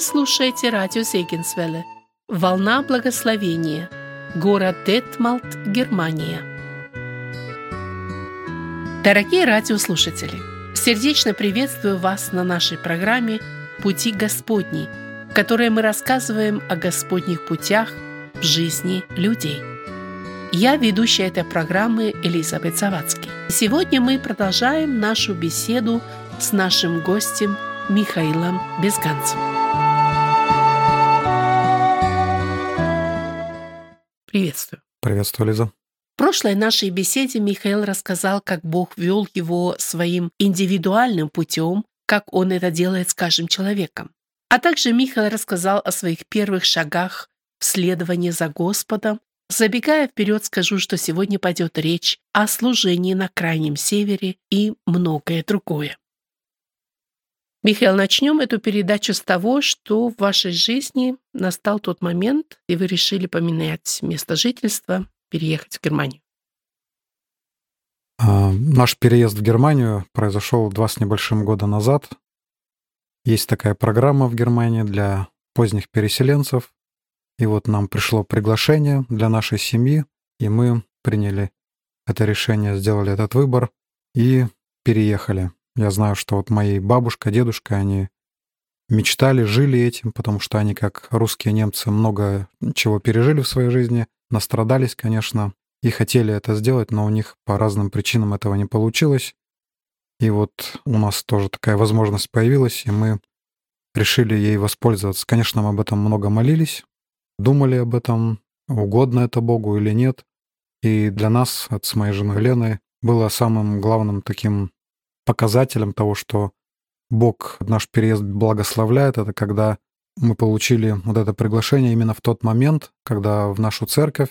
Вы слушаете радио Зегенсвелле «Волна благословения», город Детмалт, Германия. Дорогие радиослушатели, сердечно приветствую вас на нашей программе «Пути Господни», в которой мы рассказываем о Господних путях в жизни людей. Я ведущая этой программы Элизабет Завадский. Сегодня мы продолжаем нашу беседу с нашим гостем Михаилом Безганцем. Приветствую. Приветствую, Лиза. В прошлой нашей беседе Михаил рассказал, как Бог вел его своим индивидуальным путем, как он это делает с каждым человеком. А также Михаил рассказал о своих первых шагах в следовании за Господом. Забегая вперед, скажу, что сегодня пойдет речь о служении на Крайнем Севере и многое другое. Михаил, начнем эту передачу с того, что в вашей жизни настал тот момент, и вы решили поменять место жительства, переехать в Германию. А, наш переезд в Германию произошел два с небольшим года назад. Есть такая программа в Германии для поздних переселенцев. И вот нам пришло приглашение для нашей семьи, и мы приняли это решение, сделали этот выбор и переехали. Я знаю, что вот мои бабушка, дедушка, они мечтали, жили этим, потому что они, как русские немцы, много чего пережили в своей жизни, настрадались, конечно, и хотели это сделать, но у них по разным причинам этого не получилось. И вот у нас тоже такая возможность появилась, и мы решили ей воспользоваться. Конечно, мы об этом много молились, думали об этом, угодно это Богу или нет. И для нас, от с моей женой Леной, было самым главным таким показателем того, что Бог наш переезд благословляет, это когда мы получили вот это приглашение именно в тот момент, когда в нашу церковь,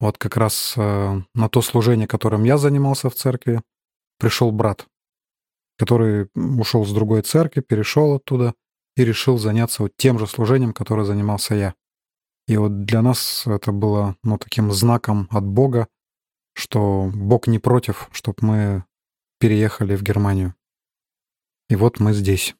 вот как раз э, на то служение, которым я занимался в церкви, пришел брат, который ушел с другой церкви, перешел оттуда и решил заняться вот тем же служением, которое занимался я. И вот для нас это было ну, таким знаком от Бога, что Бог не против, чтобы мы переехали в Германию. И вот мы здесь.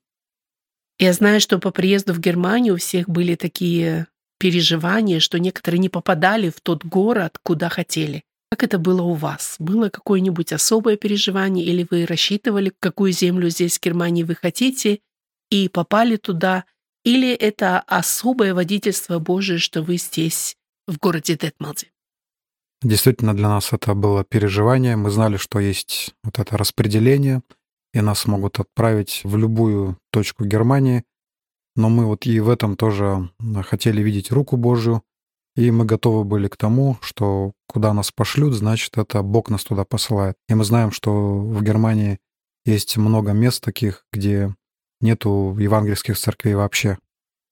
Я знаю, что по приезду в Германию у всех были такие переживания, что некоторые не попадали в тот город, куда хотели. Как это было у вас? Было какое-нибудь особое переживание, или вы рассчитывали, какую землю здесь, в Германии, вы хотите, и попали туда, или это особое водительство Божие, что вы здесь, в городе Детмалде? Действительно, для нас это было переживание. Мы знали, что есть вот это распределение, и нас могут отправить в любую точку Германии. Но мы вот и в этом тоже хотели видеть руку Божью, и мы готовы были к тому, что куда нас пошлют, значит, это Бог нас туда посылает. И мы знаем, что в Германии есть много мест таких, где нету евангельских церквей вообще.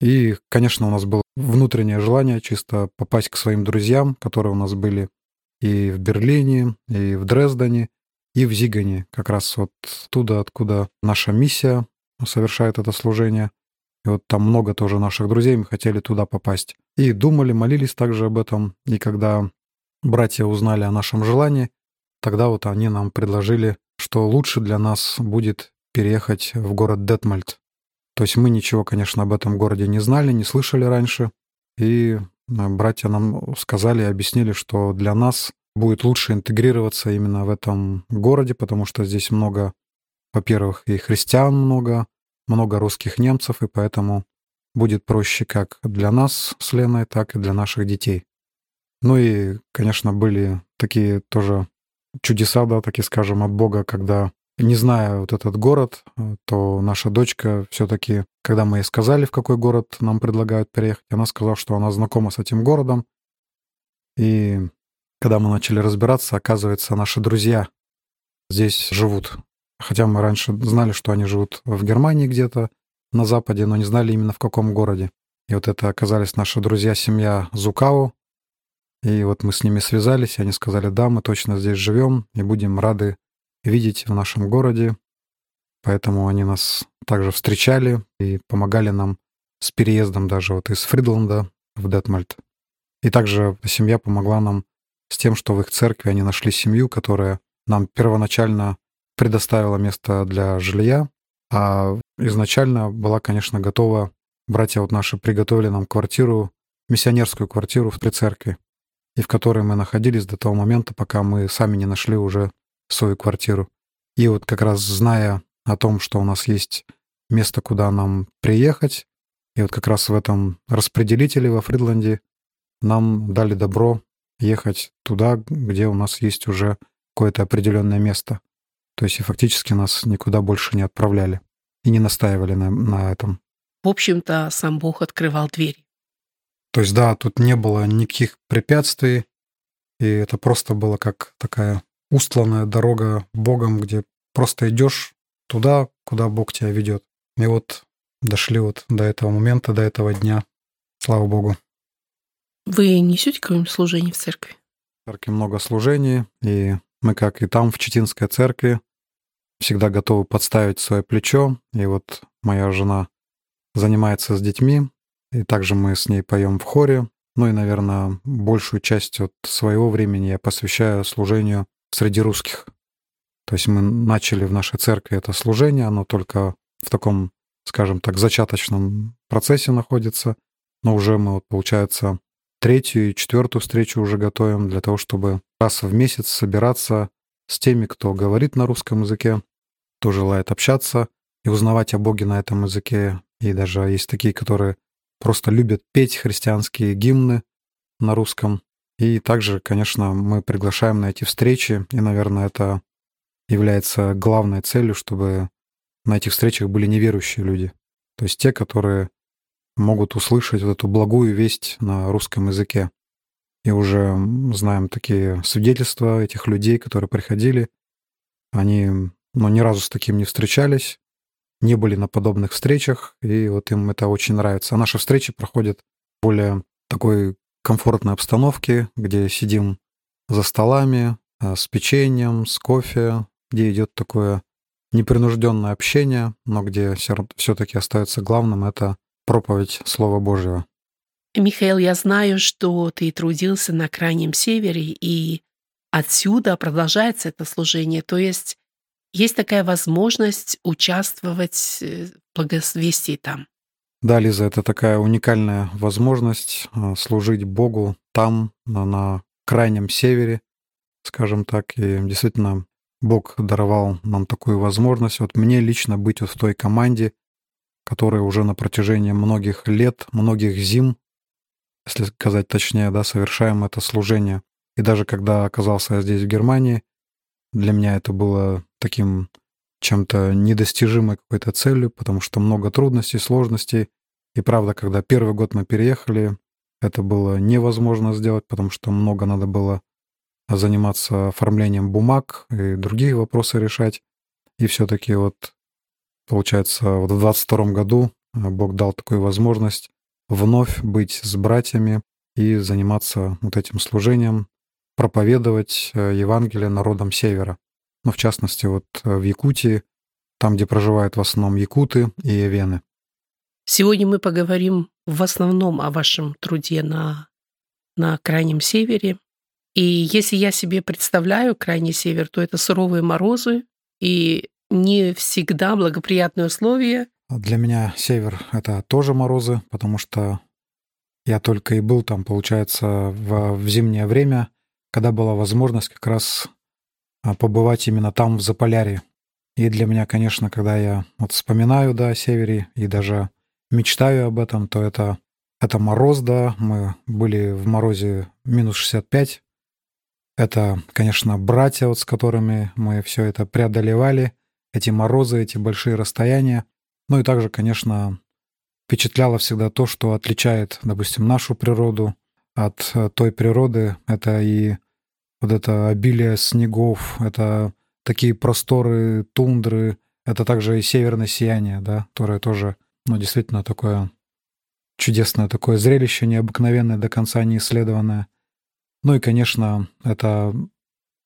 И, конечно, у нас было внутреннее желание чисто попасть к своим друзьям, которые у нас были и в Берлине, и в Дрездене, и в Зигане, как раз вот туда, откуда наша миссия совершает это служение. И вот там много тоже наших друзей, мы хотели туда попасть. И думали, молились также об этом. И когда братья узнали о нашем желании, тогда вот они нам предложили, что лучше для нас будет переехать в город Детмальт. То есть мы ничего, конечно, об этом городе не знали, не слышали раньше. И Э, братья нам сказали и объяснили, что для нас будет лучше интегрироваться именно в этом городе, потому что здесь много, во-первых, и христиан много, много русских немцев, и поэтому будет проще как для нас с Леной, так и для наших детей. Ну и, конечно, были такие тоже чудеса, да, такие скажем, от Бога, когда не зная вот этот город, то наша дочка все-таки, когда мы ей сказали, в какой город нам предлагают переехать, она сказала, что она знакома с этим городом. И когда мы начали разбираться, оказывается, наши друзья здесь живут. Хотя мы раньше знали, что они живут в Германии где-то на Западе, но не знали именно в каком городе. И вот это оказались наши друзья, семья Зукаву. И вот мы с ними связались, и они сказали, да, мы точно здесь живем и будем рады видеть в нашем городе. Поэтому они нас также встречали и помогали нам с переездом даже вот из Фридланда в Детмальт. И также семья помогла нам с тем, что в их церкви они нашли семью, которая нам первоначально предоставила место для жилья, а изначально была, конечно, готова, братья вот наши приготовили нам квартиру, миссионерскую квартиру в три церкви, и в которой мы находились до того момента, пока мы сами не нашли уже свою квартиру. И вот как раз зная о том, что у нас есть место, куда нам приехать, и вот как раз в этом распределителе во Фридланде нам дали добро ехать туда, где у нас есть уже какое-то определенное место. То есть и фактически нас никуда больше не отправляли и не настаивали на, на этом. В общем-то, сам Бог открывал двери. То есть, да, тут не было никаких препятствий, и это просто было как такая устланная дорога Богом, где просто идешь туда, куда Бог тебя ведет. И вот дошли вот до этого момента, до этого дня. Слава Богу. Вы несете какое-нибудь служение в церкви? В церкви много служений, и мы, как и там, в Читинской церкви, всегда готовы подставить свое плечо. И вот моя жена занимается с детьми, и также мы с ней поем в хоре. Ну и, наверное, большую часть от своего времени я посвящаю служению среди русских. То есть мы начали в нашей церкви это служение, оно только в таком, скажем так, зачаточном процессе находится, но уже мы, вот, получается, третью и четвертую встречу уже готовим для того, чтобы раз в месяц собираться с теми, кто говорит на русском языке, кто желает общаться и узнавать о Боге на этом языке. И даже есть такие, которые просто любят петь христианские гимны на русском. И также, конечно, мы приглашаем на эти встречи, и, наверное, это является главной целью, чтобы на этих встречах были неверующие люди. То есть те, которые могут услышать вот эту благую весть на русском языке. И уже знаем такие свидетельства этих людей, которые приходили. Они ну, ни разу с таким не встречались, не были на подобных встречах, и вот им это очень нравится. А наши встречи проходят более такой комфортной обстановке, где сидим за столами э, с печеньем, с кофе, где идет такое непринужденное общение, но где все-таки остается главным это проповедь Слова Божьего. Михаил, я знаю, что ты трудился на Крайнем Севере, и отсюда продолжается это служение. То есть есть такая возможность участвовать э, в благовестии там. Да, Лиза, это такая уникальная возможность э, служить Богу там, на Крайнем Севере, скажем так. И действительно, Бог даровал нам такую возможность. Вот мне лично быть вот в той команде, которая уже на протяжении многих лет, многих зим, если сказать точнее, да, совершаем это служение. И даже когда оказался здесь, в Германии, для меня это было таким чем-то недостижимой какой-то целью, потому что много трудностей, сложностей. И правда, когда первый год мы переехали, это было невозможно сделать, потому что много надо было заниматься оформлением бумаг и другие вопросы решать. И все-таки вот, получается, вот в 22 году э, Бог дал такую возможность вновь быть с братьями и заниматься вот этим служением, проповедовать э, Евангелие народам Севера. Ну, в частности, вот э, в Якутии, там, где проживают в основном якуты и вены. Сегодня мы поговорим в основном о вашем труде на, на Крайнем Севере. И если я себе представляю Крайний Север, то это суровые морозы и не всегда благоприятные условия. Для меня север — это тоже морозы, потому что я только и был там, получается, в, в зимнее время, когда была возможность как раз побывать именно там, в Заполярье. И для меня, конечно, когда я вот вспоминаю, да, о севере и даже мечтаю об этом, то это, это мороз, да, мы были в морозе минус 65. Это, конечно, братья, вот с которыми мы все это преодолевали, эти морозы, эти большие расстояния. Ну и также, конечно, впечатляло всегда то, что отличает, допустим, нашу природу от э, той природы. Это и вот это обилие снегов, это такие просторы тундры, это также и северное сияние, да, которое тоже, ну, действительно такое чудесное такое зрелище, необыкновенное, до конца не исследованное. Ну и, конечно, это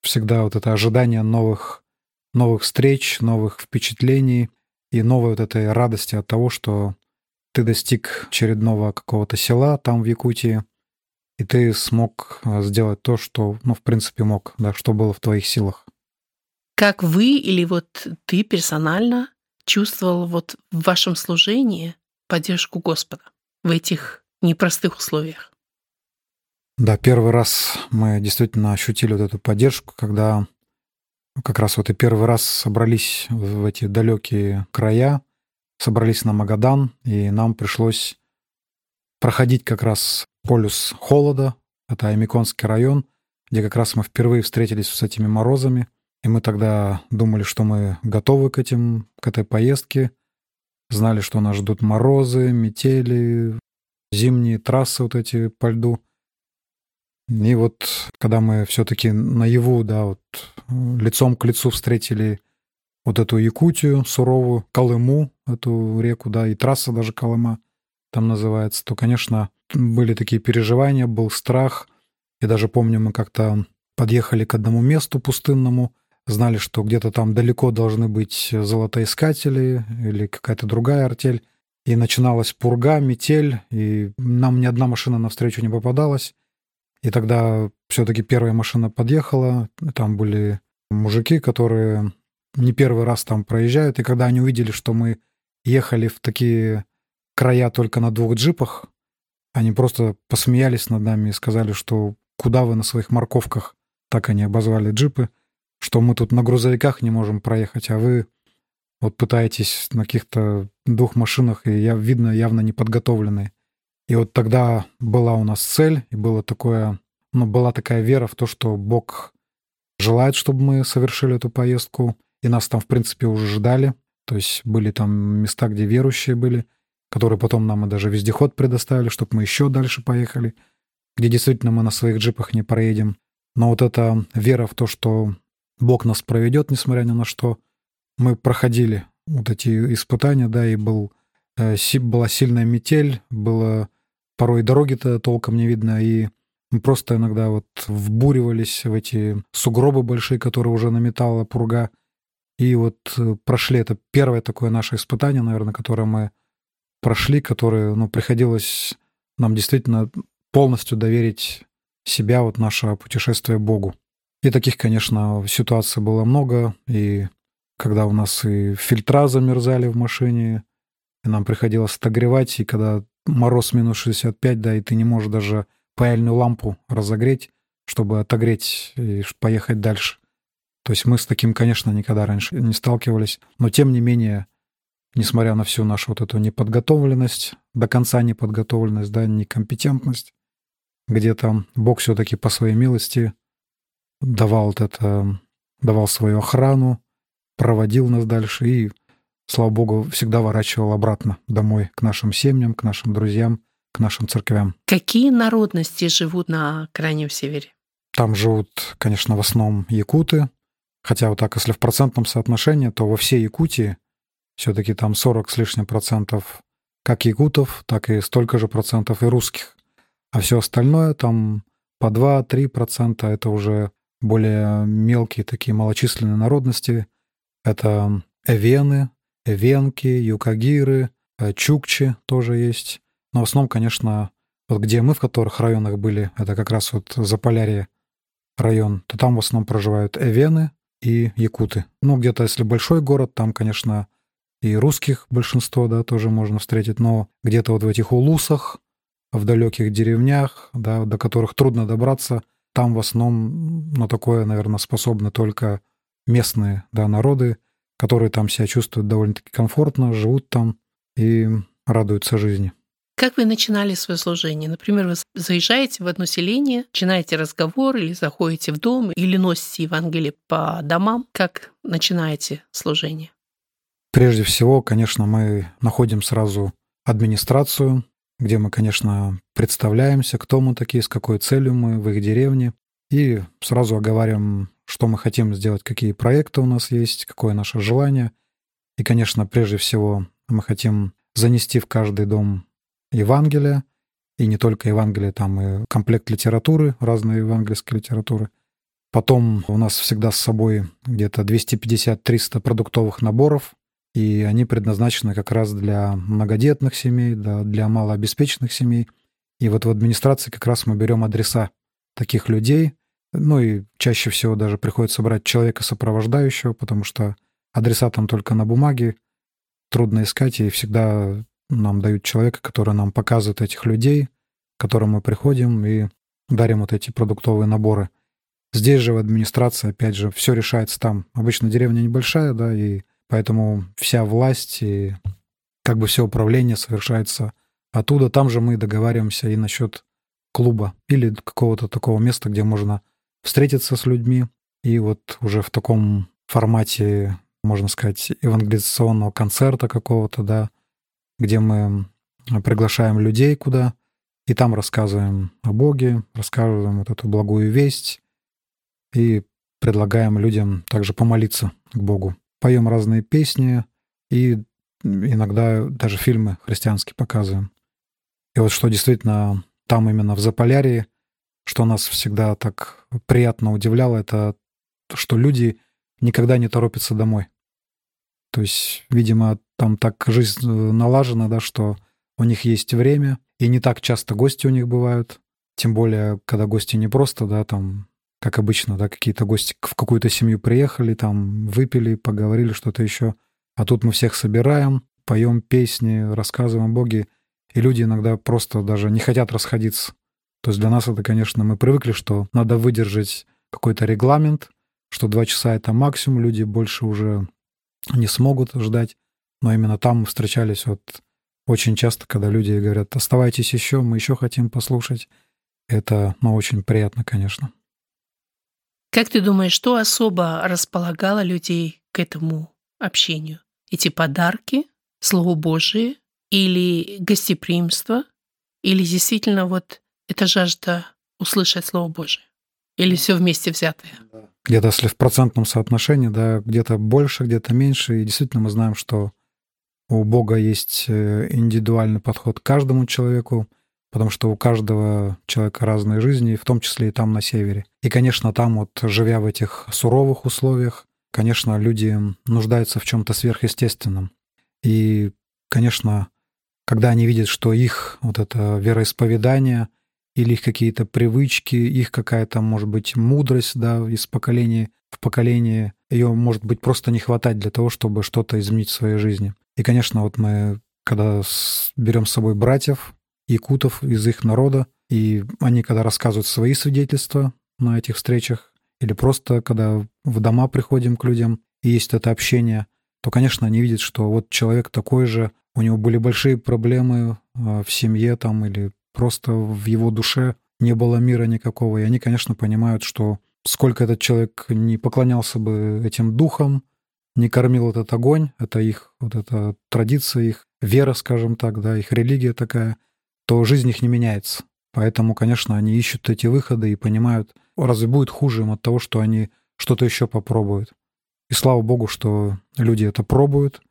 всегда вот это ожидание новых, новых встреч, новых впечатлений и новой вот этой радости от того, что ты достиг очередного какого-то села там в Якутии, и ты смог э, сделать то, что, ну, в принципе, мог, да, что было в твоих силах. Как вы или вот ты персонально чувствовал вот в вашем служении поддержку Господа в этих непростых условиях? Да, первый раз мы действительно ощутили вот эту поддержку, когда как раз вот и первый раз собрались в эти далекие края, собрались на Магадан, и нам пришлось проходить как раз полюс холода, это Аймиконский район, где как раз мы впервые встретились с этими морозами, и мы тогда думали, что мы готовы к этим, к этой поездке, знали, что нас ждут морозы, метели, зимние трассы вот эти по льду. И вот когда мы все-таки наяву, да, вот лицом к лицу встретили вот эту Якутию суровую, Колыму, эту реку, да, и трасса даже Колыма там называется, то, конечно, были такие переживания, был страх. И даже помню, мы как-то подъехали к одному месту пустынному, знали, что где-то там далеко должны быть золотоискатели или какая-то другая артель. И начиналась пурга, метель, и нам ни одна машина навстречу не попадалась. И тогда все-таки первая машина подъехала, там были мужики, которые не первый раз там проезжают, и когда они увидели, что мы ехали в такие края только на двух джипах, они просто посмеялись над нами и сказали, что куда вы на своих морковках, так они обозвали джипы, что мы тут на грузовиках не можем проехать, а вы вот пытаетесь на каких-то двух машинах, и я, видно, явно не подготовленные. И вот тогда была у нас цель, и было такое, ну, была такая вера в то, что Бог желает, чтобы мы совершили эту поездку, и нас там, в принципе, уже ждали. То есть были там места, где верующие были, которые потом нам и даже вездеход предоставили, чтобы мы еще дальше поехали, где действительно мы на своих джипах не проедем. Но вот эта вера в то, что Бог нас проведет, несмотря ни на что, мы проходили вот эти испытания, да, и был, э, была сильная метель, было порой дороги-то толком не видно, и мы просто иногда вот вбуривались в эти сугробы большие, которые уже наметала пурга, и вот э, прошли. Это первое такое наше испытание, наверное, которое мы прошли, которое, ну, приходилось нам действительно полностью доверить себя, вот наше путешествие Богу. И таких, конечно, ситуаций было много, и когда у нас и фильтра замерзали в машине, и нам приходилось отогревать, и когда мороз минус 65, да, и ты не можешь даже паяльную лампу разогреть, чтобы отогреть и поехать дальше. То есть мы с таким, конечно, никогда раньше не сталкивались, но тем не менее, несмотря на всю нашу вот эту неподготовленность, до конца неподготовленность, да, некомпетентность, где-то Бог все-таки по своей милости давал вот это, давал свою охрану, проводил нас дальше и слава богу, всегда ворачивал обратно домой, к нашим семьям, к нашим друзьям, к нашим церквям. Какие народности живут на Крайнем Севере? Там живут, конечно, в основном якуты, хотя вот так, если в процентном соотношении, то во всей Якутии все-таки там 40 с лишним процентов как якутов, так и столько же процентов и русских. А все остальное там по 2-3 процента это уже более мелкие такие малочисленные народности. Это эвены, Венки, Юкагиры, э, Чукчи тоже есть. Но в основном, конечно, вот где мы, в которых районах были, это как раз вот Заполярье район, то там в основном проживают эвены и якуты. Ну, где-то, если большой город, там, конечно, и русских большинство, да, тоже можно встретить, но где-то вот в этих улусах, в далеких деревнях, да, до которых трудно добраться, там в основном, ну, такое, наверное, способны только местные, да, народы, которые там себя чувствуют довольно-таки комфортно, живут там и радуются жизни. Как вы начинали свое служение? Например, вы заезжаете в одно селение, начинаете разговор или заходите в дом, или носите Евангелие по домам. Как начинаете служение? Прежде всего, конечно, мы находим сразу администрацию, где мы, конечно, представляемся, кто мы такие, с какой целью мы в их деревне, и сразу оговариваем что мы хотим сделать, какие проекты у нас есть, какое наше желание. И, конечно, прежде всего мы хотим занести в каждый дом Евангелие, и не только Евангелие, там и комплект литературы, разные евангельские литературы. Потом у нас всегда с собой где-то 250-300 продуктовых наборов, и они предназначены как раз для многодетных семей, да, для малообеспеченных семей. И вот в администрации как раз мы берем адреса таких людей, ну и чаще всего даже приходится брать человека сопровождающего, потому что адреса там только на бумаге, трудно искать, и всегда нам дают человека, который нам показывает этих людей, к которым мы приходим и дарим вот эти продуктовые наборы. Здесь же в администрации, опять же, все решается там. Обычно деревня небольшая, да, и поэтому вся власть и как бы все управление совершается оттуда. Там же мы договариваемся и насчет клуба или какого-то такого места, где можно встретиться с людьми. И вот уже в таком формате, можно сказать, евангелизационного концерта какого-то, да, где мы приглашаем людей куда, и там рассказываем о Боге, рассказываем вот эту благую весть и предлагаем людям также помолиться к Богу. Поем разные песни и иногда даже фильмы христианские показываем. И вот что действительно там именно в Заполярье, что нас всегда так приятно удивляло, это что люди никогда не торопятся домой. То есть, видимо, там так жизнь налажена, да, что у них есть время, и не так часто гости у них бывают. Тем более, когда гости не просто, да, там, как обычно, да, какие-то гости в какую-то семью приехали, там, выпили, поговорили, что-то еще. А тут мы всех собираем, поем песни, рассказываем о Боге, и люди иногда просто даже не хотят расходиться. То есть для нас это, конечно, мы привыкли, что надо выдержать какой-то регламент, что два часа — это максимум, люди больше уже не смогут ждать. Но именно там мы встречались вот очень часто, когда люди говорят, оставайтесь еще, мы еще хотим послушать. Это ну, очень приятно, конечно. Как ты думаешь, что особо располагало людей к этому общению? Эти подарки, Слово Божие или гостеприимство, или действительно вот эта жажда услышать Слово Божие? Или все вместе взятое? Где-то если в процентном соотношении, да, где-то больше, где-то меньше. И действительно мы знаем, что у Бога есть э, индивидуальный подход к каждому человеку, потому что у каждого человека разные жизни, в том числе и там на севере. И, конечно, там вот, живя в этих суровых условиях, конечно, люди нуждаются в чем-то сверхъестественном. И, конечно, когда они видят, что их вот это вероисповедание — или их какие-то привычки, их какая-то, может быть, мудрость, да, из поколения в поколение, ее, может быть, просто не хватать для того, чтобы что-то изменить в своей жизни. И, конечно, вот мы, когда берем с собой братьев, якутов из их народа, и они, когда рассказывают свои свидетельства на этих встречах, или просто когда в дома приходим к людям, и есть это общение, то, конечно, они видят, что вот человек такой же, у него были большие проблемы а, в семье там или просто в его душе не было мира никакого. И они, конечно, понимают, что сколько этот человек не поклонялся бы этим духам, не кормил этот огонь, это их вот эта традиция, их вера, скажем так, да, их религия такая, то жизнь их не меняется. Поэтому, конечно, они ищут эти выходы и понимают, разве будет хуже им от того, что они что-то еще попробуют. И слава богу, что люди это пробуют,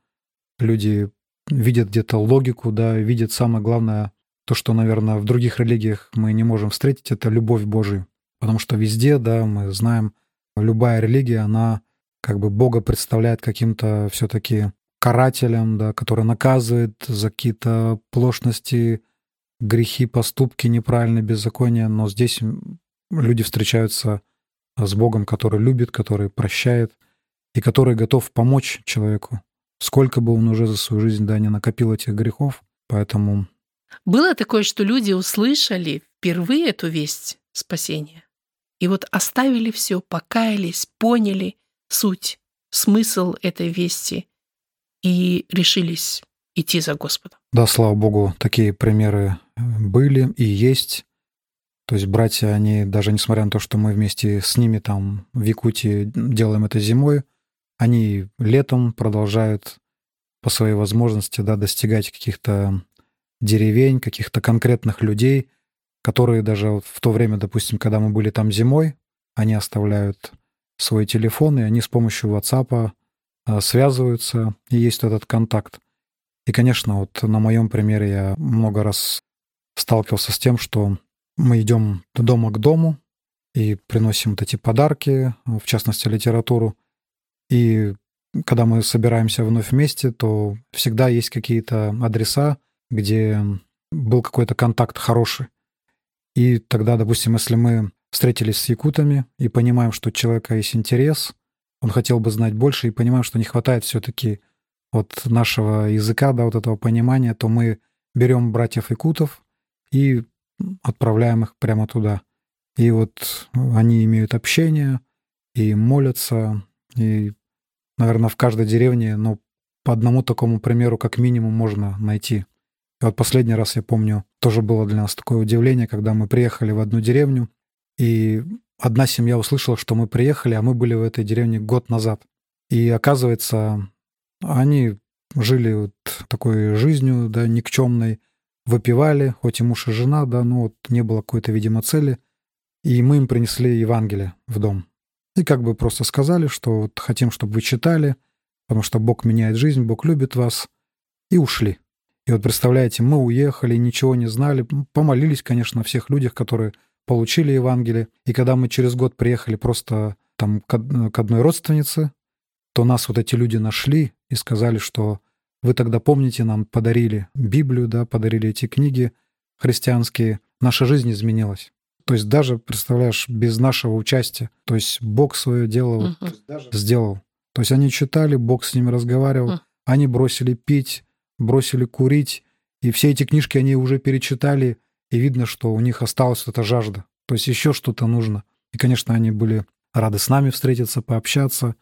люди видят где-то логику, да, видят самое главное то, что, наверное, в других религиях мы не можем встретить, это любовь Божию. Потому что везде, да, мы знаем, любая религия, она как бы Бога представляет каким-то все-таки карателем, да, который наказывает за какие-то плошности, грехи, поступки, неправильные, беззакония. Но здесь люди встречаются с Богом, который любит, который прощает и который готов помочь человеку, сколько бы он уже за свою жизнь да, не накопил этих грехов. Поэтому было такое, что люди услышали впервые эту весть спасения. И вот оставили все, покаялись, поняли суть, смысл этой вести и решились идти за Господом. Да, слава Богу, такие примеры э, были и есть. То есть братья, они даже несмотря на то, что мы вместе с ними там в Якутии делаем это зимой, они летом продолжают по своей возможности да, достигать каких-то деревень, каких-то конкретных людей, которые даже в то время, допустим, когда мы были там зимой, они оставляют свой телефон, и они с помощью WhatsApp а, связываются, и есть этот контакт. И, конечно, вот на моем примере я много раз сталкивался с тем, что мы идем дома к дому и приносим вот эти подарки, в частности, литературу. И когда мы собираемся вновь вместе, то всегда есть какие-то адреса, где был какой-то контакт хороший. И тогда, допустим, если мы встретились с якутами и понимаем, что у человека есть интерес, он хотел бы знать больше, и понимаем, что не хватает все-таки вот нашего языка, да, вот этого понимания, то мы берем братьев якутов и отправляем их прямо туда. И вот они имеют общение и молятся, и, наверное, в каждой деревне, ну, по одному такому примеру как минимум можно найти. И вот последний раз, я помню, тоже было для нас такое удивление, когда мы приехали в одну деревню, и одна семья услышала, что мы приехали, а мы были в этой деревне год назад. И оказывается, они жили вот такой жизнью, да, никчемной, выпивали, хоть и муж и жена, да, но вот не было какой-то, видимо, цели. И мы им принесли Евангелие в дом. И как бы просто сказали, что вот хотим, чтобы вы читали, потому что Бог меняет жизнь, Бог любит вас, и ушли. И вот представляете, мы уехали, ничего не знали, помолились, конечно, о всех людях, которые получили Евангелие. И когда мы через год приехали просто там к одной родственнице, то нас вот эти люди нашли и сказали, что вы тогда помните, нам подарили Библию, да, подарили эти книги христианские. Наша жизнь изменилась. То есть даже, представляешь, без нашего участия. То есть Бог свое дело вот uh-huh. сделал. То есть они читали, Бог с ними разговаривал, они бросили пить, бросили курить, и все эти книжки они уже перечитали, и видно, что у них осталась эта жажда. То есть еще что-то нужно. И, конечно, они были рады с нами встретиться, пообщаться.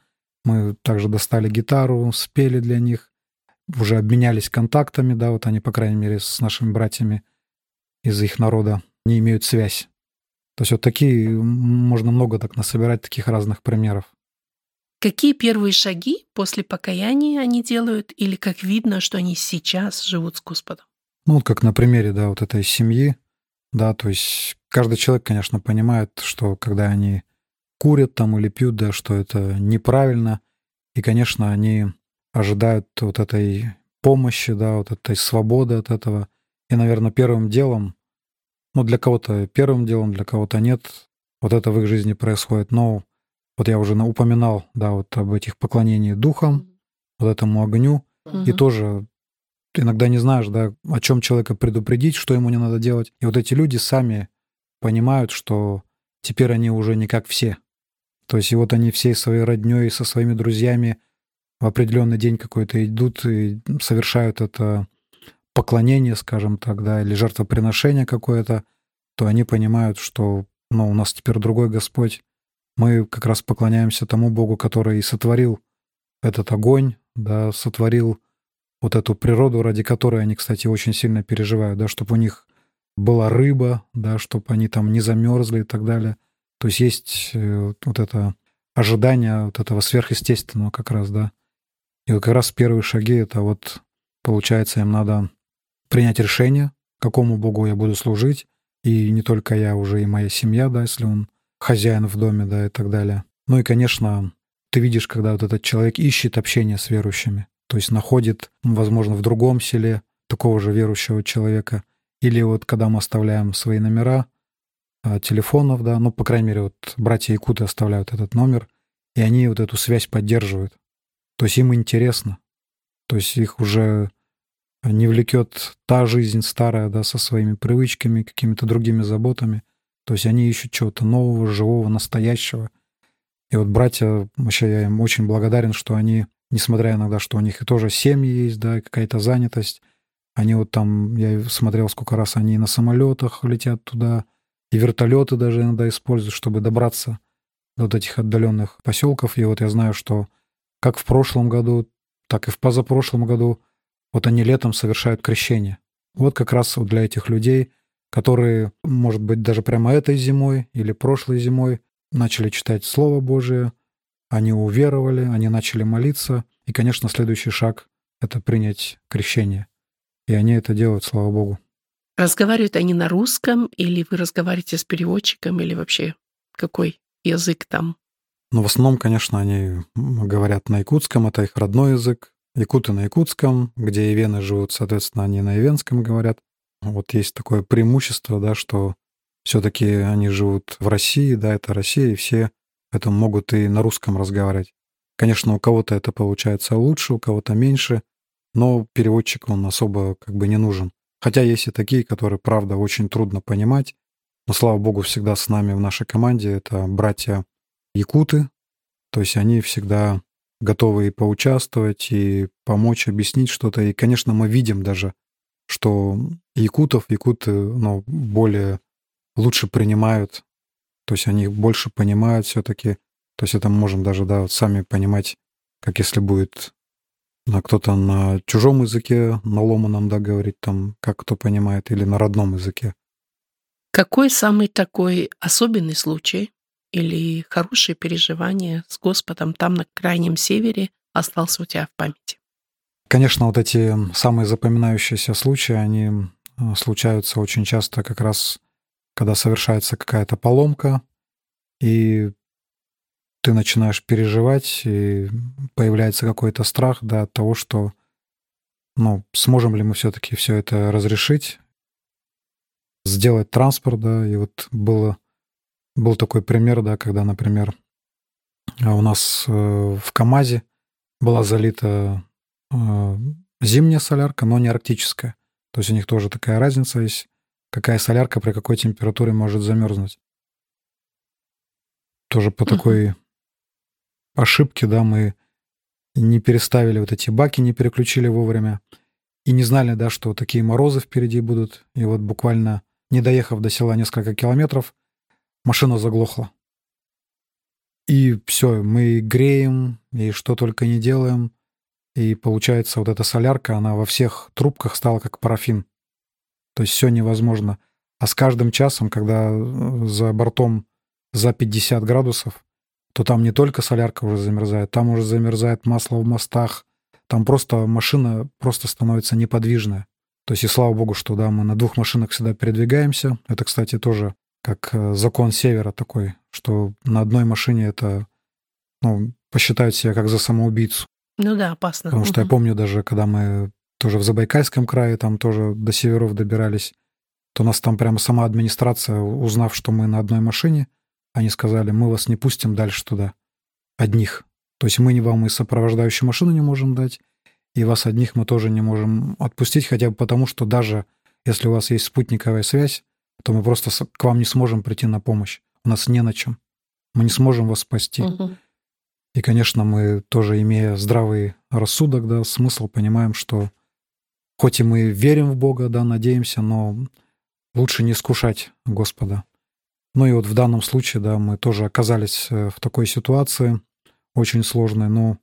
Мы также достали гитару, спели для них уже обменялись контактами, да, вот они, по крайней мере, с нашими братьями из их народа не имеют связь. То есть вот такие, можно много так насобирать таких разных примеров. Какие первые шаги после покаяния они делают, или как видно, что они сейчас живут с Господом? Ну, вот как на примере, да, вот этой семьи, да, то есть каждый человек, конечно, понимает, что когда они курят там или пьют, да, что это неправильно, и, конечно, они ожидают вот этой помощи, да, вот этой свободы от этого. И, наверное, первым делом, ну, для кого-то первым делом, для кого-то нет, вот это в их жизни происходит. Но вот я уже упоминал, да, вот об этих поклонении духам, вот этому огню. Угу. И тоже иногда не знаешь, да, о чем человека предупредить, что ему не надо делать. И вот эти люди сами понимают, что теперь они уже не как все. То есть и вот они всей своей родней, со своими друзьями в определенный день какой-то идут и совершают это поклонение, скажем так, да, или жертвоприношение какое-то, то они понимают, что ну, у нас теперь другой Господь. Мы как раз поклоняемся тому Богу, который и сотворил этот огонь, да, сотворил вот эту природу, ради которой они, кстати, очень сильно переживают, да, чтобы у них была рыба, да, чтобы они там не замерзли и так далее. То есть есть э, вот это ожидание вот этого сверхъестественного как раз, да. И как раз первые шаги — это вот, получается, им надо принять решение, какому Богу я буду служить, и не только я, уже и моя семья, да, если он хозяин в доме, да, и так далее. Ну и, конечно, ты видишь, когда вот этот человек ищет общение с верующими, то есть находит, возможно, в другом селе такого же верующего человека, или вот когда мы оставляем свои номера телефонов, да, ну, по крайней мере, вот братья Якуты оставляют этот номер, и они вот эту связь поддерживают. То есть им интересно. То есть их уже не влекет та жизнь старая, да, со своими привычками, какими-то другими заботами. То есть они ищут чего-то нового, живого, настоящего. И вот братья, вообще я им очень благодарен, что они, несмотря иногда, что у них и тоже семьи есть, да, какая-то занятость, они вот там, я смотрел, сколько раз они на самолетах летят туда, и вертолеты даже иногда используют, чтобы добраться до вот этих отдаленных поселков. И вот я знаю, что как в прошлом году, так и в позапрошлом году, вот они летом совершают крещение. Вот как раз вот для этих людей, которые, может быть, даже прямо этой зимой или прошлой зимой начали читать Слово Божие, они уверовали, они начали молиться, и, конечно, следующий шаг — это принять крещение. И они это делают, слава Богу. Разговаривают они на русском, или вы разговариваете с переводчиком, или вообще какой язык там? Но в основном, конечно, они говорят на якутском, это их родной язык. Якуты на якутском, где ивены живут, соответственно, они на ивенском говорят. Вот есть такое преимущество, да, что все-таки они живут в России, да, это Россия, и все поэтому могут и на русском разговаривать. Конечно, у кого-то это получается лучше, у кого-то меньше, но переводчик он особо как бы не нужен. Хотя есть и такие, которые, правда, очень трудно понимать, но, слава богу, всегда с нами в нашей команде это братья якуты, то есть они всегда готовы и поучаствовать, и помочь, объяснить что-то. И, конечно, мы видим даже, что якутов, якуты ну, более лучше принимают, то есть они больше понимают все-таки. То есть это можем даже да, вот сами понимать, как если будет на кто-то на чужом языке, на ломаном, да, говорить там, как кто понимает, или на родном языке. Какой самый такой особенный случай или хорошее переживание с Господом там на крайнем севере остался у тебя в памяти? Конечно, вот эти самые запоминающиеся случаи, они э, случаются очень часто как раз, когда совершается какая-то поломка, и ты начинаешь переживать, и появляется какой-то страх да, от того, что ну, сможем ли мы все-таки все это разрешить, сделать транспорт, да, и вот было, был такой пример, да, когда, например, у нас э, в КАМАЗе была залита э, зимняя солярка, но не арктическая. То есть у них тоже такая разница есть, какая солярка при какой температуре может замерзнуть. Тоже по такой ошибке, да, мы не переставили вот эти баки, не переключили вовремя. И не знали, да, что такие морозы впереди будут. И вот буквально не доехав до села несколько километров, машина заглохла. И все, мы греем, и что только не делаем. И получается, вот эта солярка, она во всех трубках стала как парафин. То есть все невозможно. А с каждым часом, когда за бортом за 50 градусов, то там не только солярка уже замерзает, там уже замерзает масло в мостах, там просто машина просто становится неподвижная. То есть и слава богу, что да, мы на двух машинах всегда передвигаемся. Это, кстати, тоже как э, закон севера такой, что на одной машине это ну, посчитают себя как за самоубийцу. Ну да, опасно. Потому что я помню даже, когда мы тоже в Забайкальском крае, там тоже до северов добирались, то нас там прямо сама администрация, узнав, что мы на одной машине, они сказали, мы вас не пустим дальше туда, одних. То есть мы не вам и сопровождающую машину не можем дать, и вас одних мы тоже не можем отпустить, хотя бы потому, что даже если у вас есть спутниковая связь, то мы просто к вам не сможем прийти на помощь. У нас не на чем. Мы не сможем вас спасти. Угу. И, конечно, мы тоже, имея здравый рассудок, да, смысл, понимаем, что хоть и мы верим в Бога, да, надеемся, но лучше не искушать Господа. Ну и вот в данном случае, да, мы тоже оказались э, в такой ситуации очень сложной, но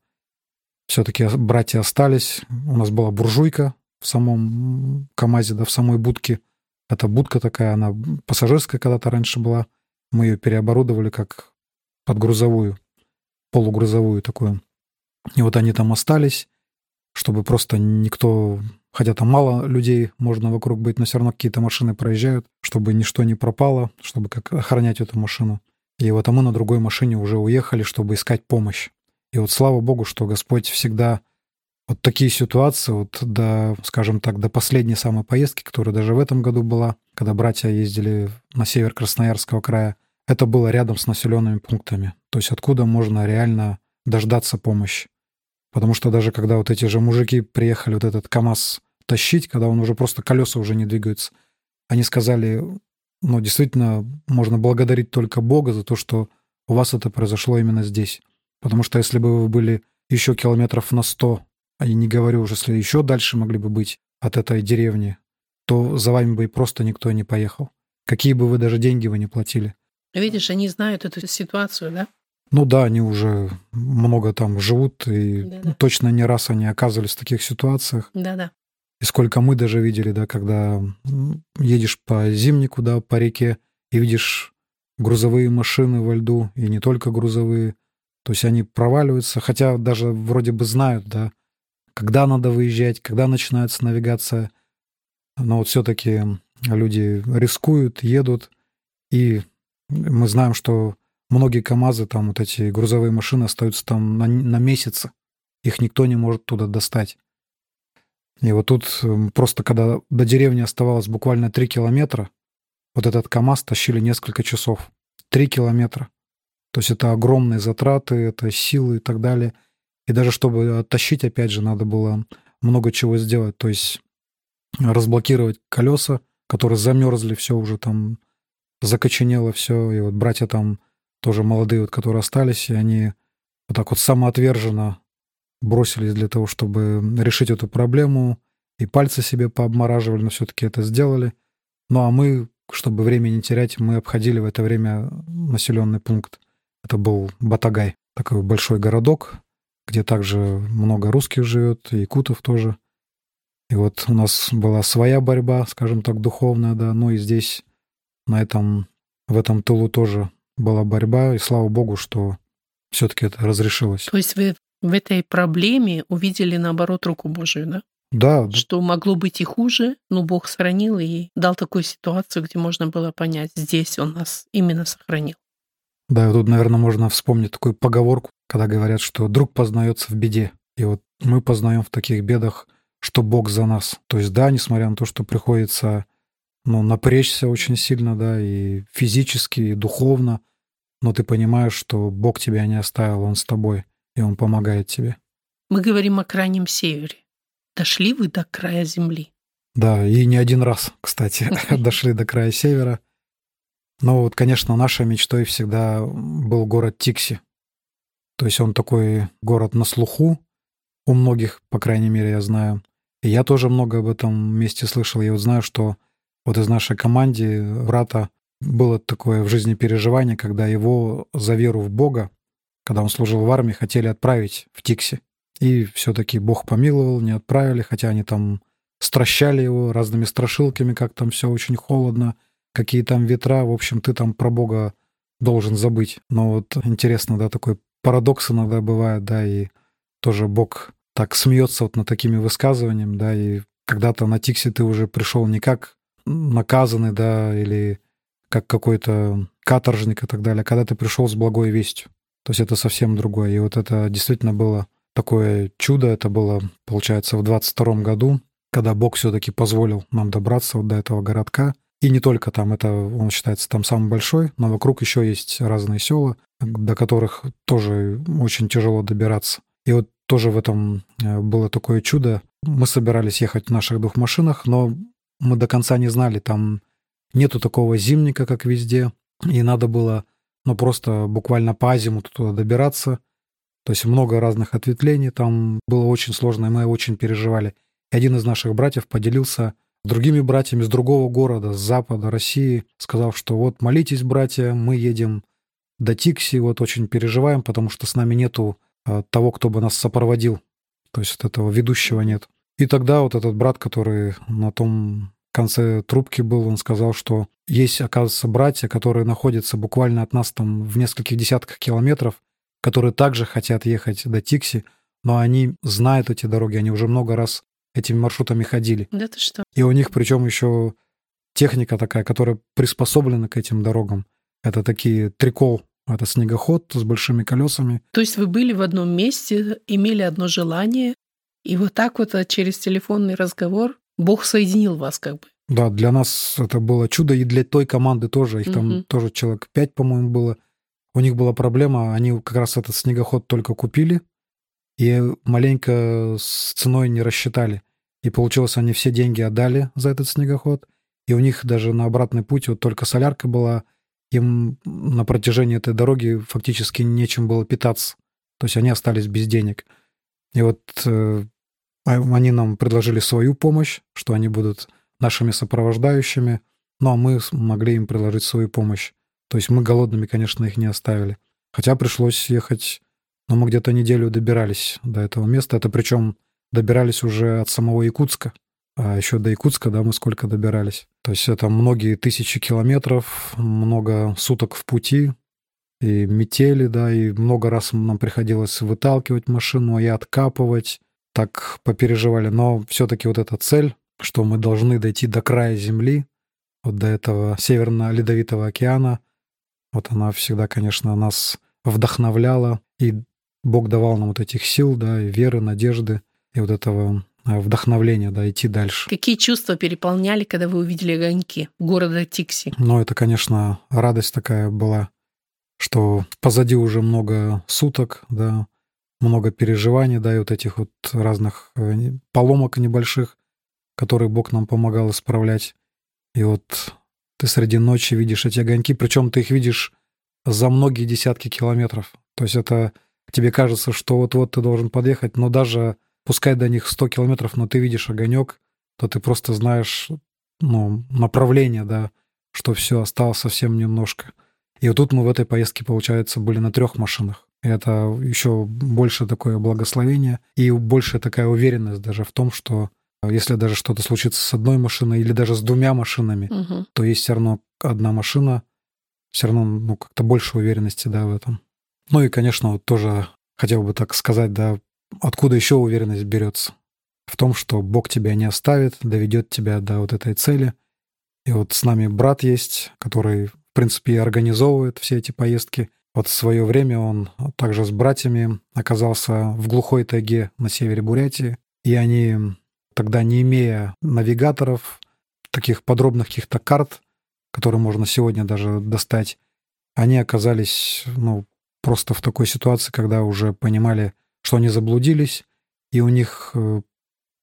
все-таки братья остались. У нас была буржуйка в самом КАМАЗе, да, в самой будке. Это будка такая, она пассажирская когда-то раньше была. Мы ее переоборудовали как под грузовую, полугрузовую такую. И вот они там остались, чтобы просто никто, хотя там мало людей можно вокруг быть, но все равно какие-то машины проезжают, чтобы ничто не пропало, чтобы как охранять эту машину. И вот а мы на другой машине уже уехали, чтобы искать помощь. И вот слава богу, что Господь всегда вот такие ситуации, вот до, скажем так, до последней самой поездки, которая даже в этом году была, когда братья ездили на север Красноярского края, это было рядом с населенными пунктами. То есть откуда можно реально дождаться помощи. Потому что даже когда вот эти же мужики приехали вот этот КАМАЗ тащить, когда он уже просто колеса уже не двигаются, они сказали, ну, действительно, можно благодарить только Бога за то, что у вас это произошло именно здесь. Потому что если бы вы были еще километров на сто, а я не говорю уже, если еще дальше могли бы быть от этой деревни, то за вами бы и просто никто не поехал. Какие бы вы даже деньги вы не платили. Видишь, они знают эту ситуацию, да? Ну да, они уже много там живут, и Да-да. точно не раз они оказывались в таких ситуациях. Да-да. И сколько мы даже видели, да, когда едешь по зимнику, да, по реке, и видишь грузовые машины во льду, и не только грузовые, то есть они проваливаются, хотя даже вроде бы знают, да, когда надо выезжать, когда начинается навигация. Но вот все-таки люди рискуют, едут, и мы знаем, что многие КАМАЗы, там вот эти грузовые машины остаются там на, на месяцы. Их никто не может туда достать. И вот тут просто, когда до деревни оставалось буквально 3 километра, вот этот КАМАЗ тащили несколько часов. 3 километра. То есть это огромные затраты, это силы и так далее. И даже чтобы оттащить, опять же, надо было много чего сделать. То есть разблокировать колеса, которые замерзли, все уже там закоченело все. И вот братья там тоже молодые, вот, которые остались, и они вот так вот самоотверженно бросились для того, чтобы решить эту проблему, и пальцы себе пообмораживали, но все-таки это сделали. Ну а мы, чтобы время не терять, мы обходили в это время населенный пункт. Это был Батагай, такой большой городок, где также много русских живет, и якутов тоже. И вот у нас была своя борьба, скажем так, духовная, да, ну и здесь, на этом, в этом тылу тоже была борьба, и слава богу, что все-таки это разрешилось. То есть вы в этой проблеме увидели, наоборот, руку Божию, да? Да. Что могло быть и хуже, но Бог сохранил и дал такую ситуацию, где можно было понять, здесь Он нас именно сохранил. Да, и тут, наверное, можно вспомнить такую поговорку, когда говорят, что друг познается в беде. И вот мы познаем в таких бедах, что Бог за нас. То есть, да, несмотря на то, что приходится ну, напрячься очень сильно, да, и физически, и духовно, но ты понимаешь, что Бог тебя не оставил, Он с тобой, и Он помогает тебе. Мы говорим о крайнем севере. Дошли вы до края земли? Да, и не один раз, кстати, дошли до края севера. Но вот, конечно, нашей мечтой всегда был город Тикси. То есть он такой город на слуху, у многих, по крайней мере, я знаю. И я тоже много об этом месте слышал. Я вот знаю, что вот из нашей команды брата было такое в жизни переживание, когда его за веру в Бога, когда он служил в армии, хотели отправить в Тикси. И все-таки Бог помиловал, не отправили, хотя они там стращали его разными страшилками, как там все очень холодно, какие там ветра. В общем, ты там про Бога должен забыть. Но вот интересно, да, такой парадокс иногда бывает, да, и тоже Бог так смеется вот над такими высказываниями, да, и когда-то на Тиксе ты уже пришел не как наказанный, да, или как какой-то каторжник и так далее, когда ты пришел с благой вестью. То есть это совсем другое. И вот это действительно было такое чудо. Это было, получается, в 22 году, когда Бог все-таки позволил нам добраться вот до этого городка. И не только там, это он считается там самый большой, но вокруг еще есть разные села, до которых тоже очень тяжело добираться. И вот тоже в этом э, было такое чудо. Мы собирались ехать в наших двух машинах, но мы до конца не знали, там нету такого зимника, как везде, и надо было ну, просто буквально по азимуту туда добираться. То есть много разных ответвлений, там было очень сложно, и мы очень переживали. И один из наших братьев поделился с другими братьями с другого города, с запада России, сказав, что вот молитесь, братья, мы едем до Тикси, вот очень переживаем, потому что с нами нету а, того, кто бы нас сопроводил. То есть вот этого ведущего нет. И тогда вот этот брат, который на том конце трубки был, он сказал, что есть, оказывается, братья, которые находятся буквально от нас там в нескольких десятках километров, которые также хотят ехать до Тикси, но они знают эти дороги, они уже много раз этими маршрутами ходили. Да ты что? И у них причем еще техника такая, которая приспособлена к этим дорогам. Это такие трикол, это снегоход с большими колесами. То есть вы были в одном месте, имели одно желание, и вот так вот а, через телефонный разговор Бог соединил вас как бы. Да, для нас это было чудо, и для той команды тоже. Их там угу. тоже человек пять, по-моему, было. У них была проблема, они как раз этот снегоход только купили, и маленько с ценой не рассчитали. И получилось, они все деньги отдали за этот снегоход, и у них даже на обратный путь вот только солярка была, им на протяжении этой дороги фактически нечем было питаться. То есть они остались без денег. И вот э, они нам предложили свою помощь, что они будут нашими сопровождающими, ну а мы могли им предложить свою помощь. То есть мы голодными, конечно, их не оставили. Хотя пришлось ехать, но мы где-то неделю добирались до этого места. Это причем добирались уже от самого Якутска. А еще до Якутска, да, мы сколько добирались. То есть это многие тысячи километров, много суток в пути, и метели, да, и много раз нам приходилось выталкивать машину и откапывать, так попереживали. Но все-таки вот эта цель, что мы должны дойти до края Земли, вот до этого Северно-Ледовитого океана, вот она всегда, конечно, нас вдохновляла, и Бог давал нам вот этих сил, да, и веры, надежды, и вот этого а, вдохновления, да, идти дальше. Какие чувства переполняли, когда вы увидели огоньки города Тикси? Ну, это, конечно, радость такая была, что позади уже много суток, да, много переживаний, да, и вот этих вот разных э, поломок небольших, которые Бог нам помогал исправлять. И вот ты среди ночи видишь эти огоньки, причем ты их видишь за многие десятки километров. То есть это тебе кажется, что вот-вот ты должен подъехать, но даже пускай до них 100 километров, но ты видишь огонек, то ты просто знаешь ну, направление, да, что все, осталось совсем немножко. И вот тут мы в этой поездке, получается, были на трех машинах. Это еще больше такое благословение и больше такая уверенность даже в том, что если даже что-то случится с одной машиной или даже с двумя машинами, угу. то есть все равно одна машина, все равно ну, как-то больше уверенности да, в этом. Ну и, конечно, вот тоже хотел бы так сказать, да, откуда еще уверенность берется? В том, что Бог тебя не оставит, доведет тебя до вот этой цели. И вот с нами брат есть, который, в принципе, организовывает все эти поездки. Вот в свое время он также с братьями оказался в глухой тайге на севере Бурятии, и они тогда, не имея навигаторов, таких подробных каких-то карт, которые можно сегодня даже достать, они оказались ну, просто в такой ситуации, когда уже понимали, что они заблудились, и у них э,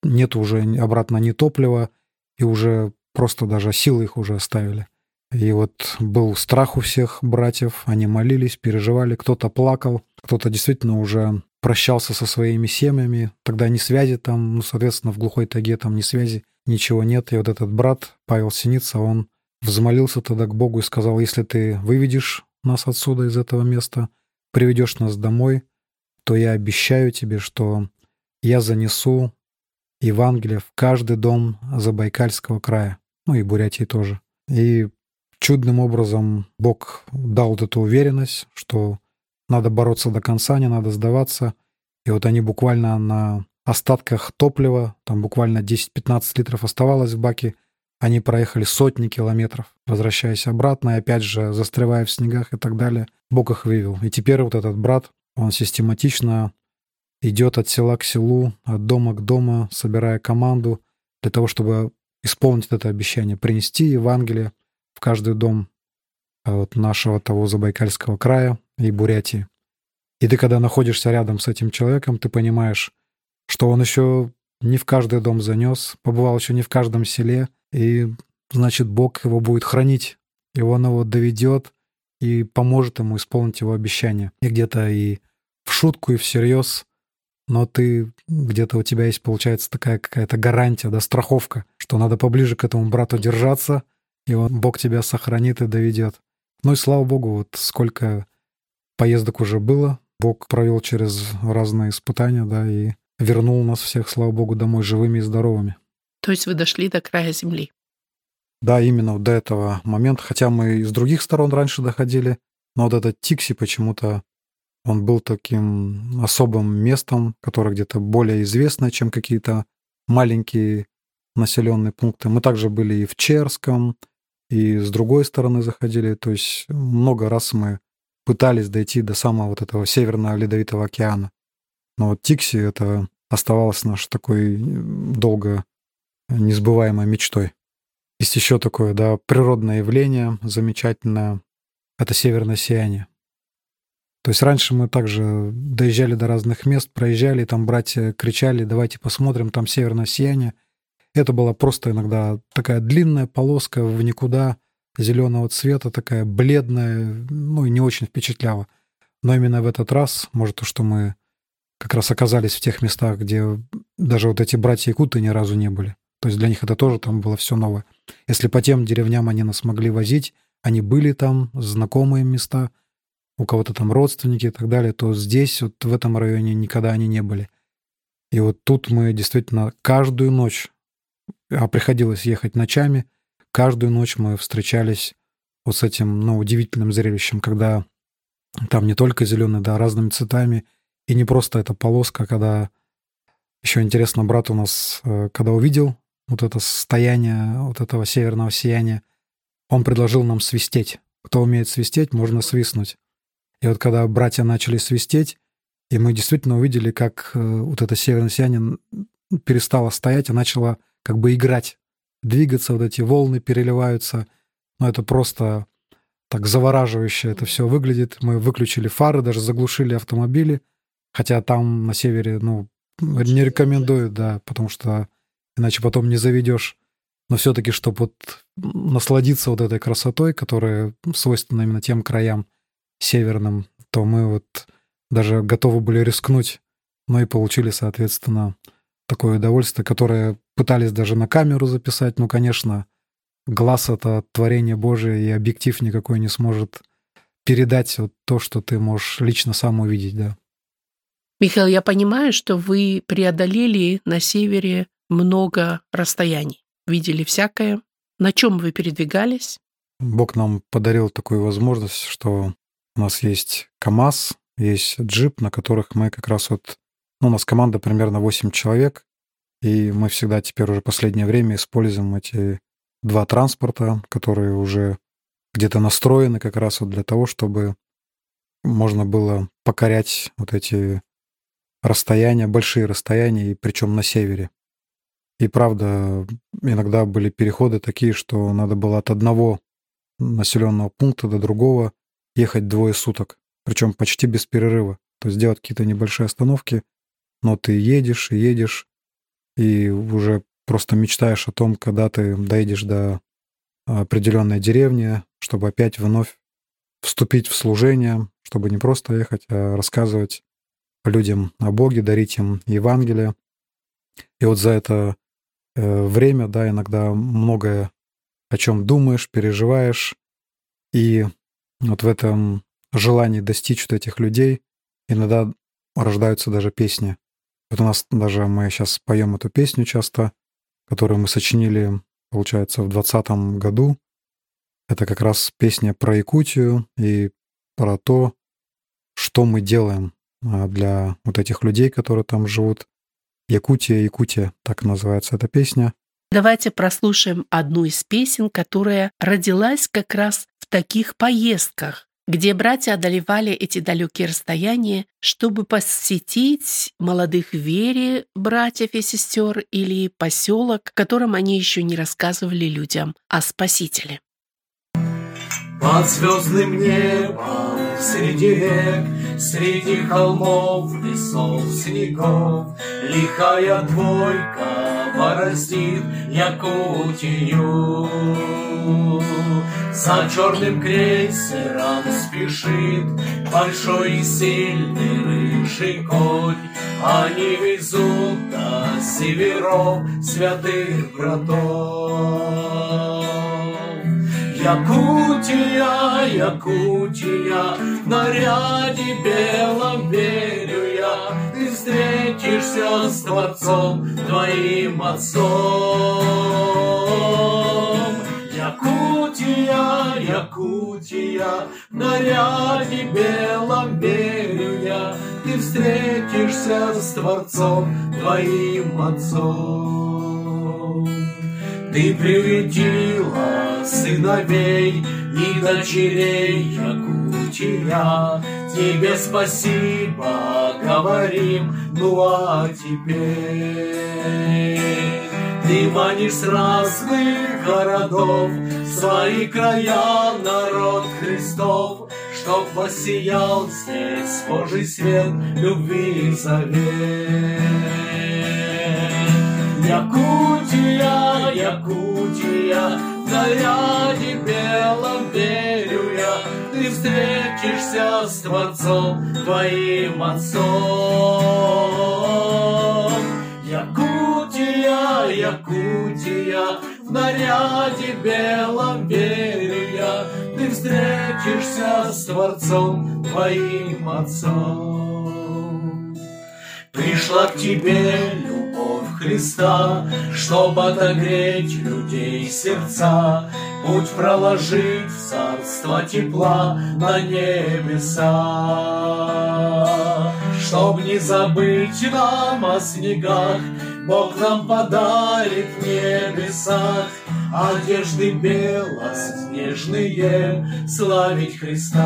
нет уже обратно ни топлива, и уже просто даже силы их уже оставили. И вот был страх у всех братьев, они молились, переживали, кто-то плакал, кто-то действительно уже прощался со своими семьями, тогда ни связи там, ну, соответственно, в глухой таге там ни связи, ничего нет. И вот этот брат, Павел Синица, он взмолился тогда к Богу и сказал, если ты выведешь нас отсюда, из этого места, приведешь нас домой, то я обещаю тебе, что я занесу Евангелие в каждый дом Забайкальского края, ну и Бурятии тоже. И чудным образом Бог дал вот эту уверенность, что надо бороться до конца, не надо сдаваться. И вот они буквально на остатках топлива, там буквально 10-15 литров оставалось в баке, они проехали сотни километров, возвращаясь обратно, и опять же застревая в снегах и так далее. Бог их вывел. И теперь вот этот брат, он систематично идет от села к селу, от дома к дому, собирая команду для того, чтобы исполнить это обещание, принести Евангелие каждый дом вот нашего того Забайкальского края и Бурятии. И ты, когда находишься рядом с этим человеком, ты понимаешь, что он еще не в каждый дом занес, побывал еще не в каждом селе, и значит, Бог его будет хранить, и он его доведет и поможет ему исполнить его обещание. И где-то и в шутку, и всерьез, но ты где-то у тебя есть, получается, такая какая-то гарантия, да, страховка, что надо поближе к этому брату держаться, и он, Бог тебя сохранит и доведет. Ну и слава Богу, вот сколько поездок уже было, Бог провел через разные испытания, да, и вернул нас всех, слава Богу, домой живыми и здоровыми. То есть вы дошли до края земли? Да, именно до этого момента, хотя мы и с других сторон раньше доходили, но вот этот Тикси почему-то он был таким особым местом, которое где-то более известно, чем какие-то маленькие населенные пункты. Мы также были и в Черском, и с другой стороны заходили. То есть много раз мы пытались дойти до самого вот этого Северного Ледовитого океана. Но вот Тикси — это оставалось нашей такой долго несбываемой мечтой. Есть еще такое, да, природное явление замечательное. Это северное сияние. То есть раньше мы также доезжали до разных мест, проезжали, там братья кричали, давайте посмотрим, там северное сияние. Это была просто иногда такая длинная полоска в никуда, зеленого цвета, такая бледная, ну и не очень впечатляла. Но именно в этот раз, может, то, что мы как раз оказались в тех местах, где даже вот эти братья-якуты ни разу не были. То есть для них это тоже там было все новое. Если по тем деревням они нас могли возить, они были там, знакомые места, у кого-то там родственники и так далее, то здесь, вот в этом районе никогда они не были. И вот тут мы действительно каждую ночь, а приходилось ехать ночами, каждую ночь мы встречались вот с этим, ну, удивительным зрелищем, когда там не только зеленый, да, разными цветами, и не просто эта полоска, когда еще интересно, брат у нас, э, когда увидел вот это состояние вот этого северного сияния, он предложил нам свистеть. Кто умеет свистеть, можно свистнуть. И вот когда братья начали свистеть, и мы действительно увидели, как э, вот это северное сияние перестало стоять, а начало как бы играть, двигаться, вот эти волны переливаются. Но это просто так завораживающе это все выглядит. Мы выключили фары, даже заглушили автомобили, хотя там на севере, ну, не рекомендую, да, потому что иначе потом не заведешь. Но все-таки, чтобы вот насладиться вот этой красотой, которая свойственна именно тем краям северным, то мы вот даже готовы были рискнуть, но и получили, соответственно, такое удовольствие, которое пытались даже на камеру записать. Ну, конечно, глаз — это творение Божие, и объектив никакой не сможет передать вот то, что ты можешь лично сам увидеть, да. Михаил, я понимаю, что вы преодолели на севере много расстояний, видели всякое. На чем вы передвигались? Бог нам подарил такую возможность, что у нас есть КАМАЗ, есть джип, на которых мы как раз вот... Ну, у нас команда примерно 8 человек, и мы всегда теперь уже последнее время используем эти два транспорта, которые уже где-то настроены как раз вот для того, чтобы можно было покорять вот эти расстояния, большие расстояния, и причем на севере. И правда, иногда были переходы такие, что надо было от одного населенного пункта до другого ехать двое суток, причем почти без перерыва. То есть делать какие-то небольшие остановки, но ты едешь и едешь, и уже просто мечтаешь о том, когда ты доедешь до определенной деревни, чтобы опять вновь вступить в служение, чтобы не просто ехать, а рассказывать людям о Боге, дарить им Евангелие. И вот за это э, время, да, иногда многое о чем думаешь, переживаешь, и вот в этом желании достичь вот этих людей иногда рождаются даже песни. Вот у нас даже мы сейчас поем эту песню часто, которую мы сочинили, получается, в 2020 году. Это как раз песня про Якутию и про то, что мы делаем а, для вот этих людей, которые там живут. Якутия, Якутия, так называется эта песня. Давайте прослушаем одну из песен, которая родилась как раз в таких поездках, где братья одолевали эти далекие расстояния, чтобы посетить молодых вере братьев и сестер или поселок, в котором они еще не рассказывали людям о Спасителе. Под звездным небом, среди рек, Среди холмов, лесов, снегов, Лихая двойка бороздит Якутию. За черным крейсером спешит Большой и сильный рыжий конь. Они везут до северов святых братов. Якутия, Якутия, в наряде белом верю я, Ты встретишься с Творцом, твоим отцом. Якутия, Якутия, в наряде белом верю я, Ты встретишься с Творцом, твоим отцом. Ты приютила сыновей и дочерей Якутия. Тебе спасибо говорим, ну а теперь Ты манишь с разных городов Свои края, народ Христов, Чтоб воссиял здесь Божий свет любви и завет. Якутия, Якутия, наряде белом верю я, Ты встретишься с Творцом, твоим отцом. Якутия, Якутия, в наряде белом верю я, Ты встретишься с Творцом, твоим отцом. Пришла к тебе любовь Христа, Чтоб отогреть людей сердца, Путь проложить царство тепла на небеса. Чтоб не забыть нам о снегах, Бог нам подарит в небесах Одежды белоснежные, славить Христа.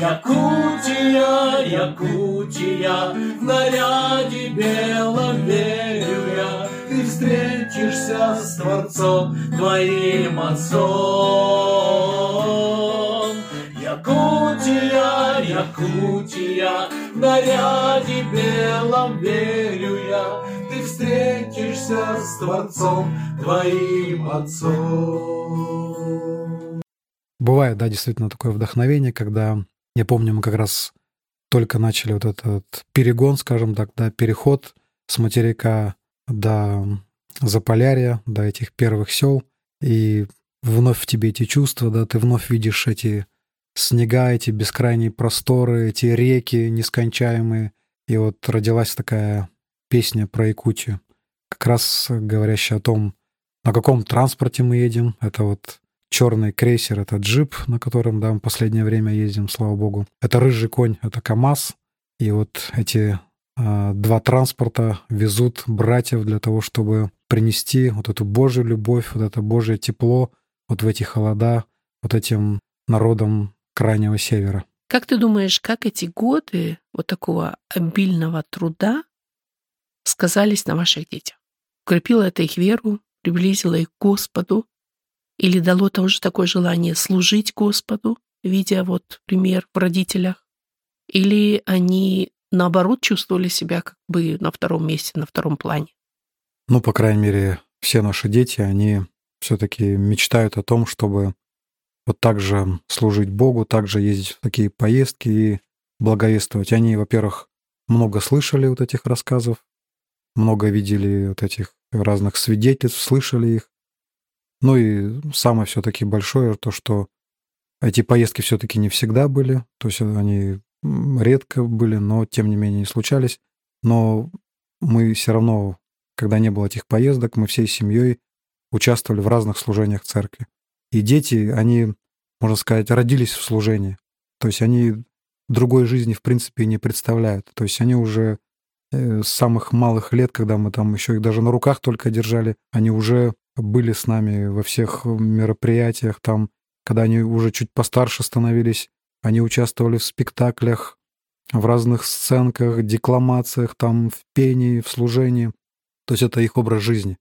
Якутия, Якутия, в наряде белом верю я, Ты встретишься с Творцом, твоим отцом. Якутия, Якутия, в наряде белом верю я, Ты встретишься с Творцом, твоим отцом. Бывает, да, действительно такое вдохновение, когда Я помню, мы как раз только начали вот этот перегон, скажем так, да, переход с материка до Заполярья, до этих первых сел, и вновь в тебе эти чувства, да, ты вновь видишь эти снега, эти бескрайние просторы, эти реки нескончаемые. И вот родилась такая песня про Якутию, как раз говорящая о том, на каком транспорте мы едем. Это вот черный крейсер, это джип, на котором, да, мы последнее время ездим, слава богу. Это рыжий конь, это КАМАЗ. И вот эти э, два транспорта везут братьев для того, чтобы принести вот эту Божью любовь, вот это Божье тепло вот в эти холода, вот этим народам Крайнего Севера. Как ты думаешь, как эти годы вот такого обильного труда сказались на ваших детях? Укрепило это их веру, приблизило их к Господу? Или дало тоже такое желание служить Господу, видя вот пример в родителях? Или они, наоборот, чувствовали себя как бы на втором месте, на втором плане? Ну, по крайней мере, все наши дети, они все-таки мечтают о том, чтобы вот так же служить Богу, также ездить в такие поездки и благовествовать. Они, во-первых, много слышали вот этих рассказов, много видели вот этих разных свидетельств, слышали их. Ну и самое все-таки большое то, что эти поездки все-таки не всегда были, то есть они редко были, но тем не менее не случались. Но мы все равно, когда не было этих поездок, мы всей семьей участвовали в разных служениях церкви. И дети, они, можно сказать, родились в служении. То есть они другой жизни, в принципе, не представляют. То есть они уже э, с самых малых лет, когда мы там еще их даже на руках только держали, они уже были с нами во всех мероприятиях, там, когда они уже чуть постарше становились, они участвовали в спектаклях, в разных сценках, декламациях, там, в пении, в служении. То есть это их образ жизни.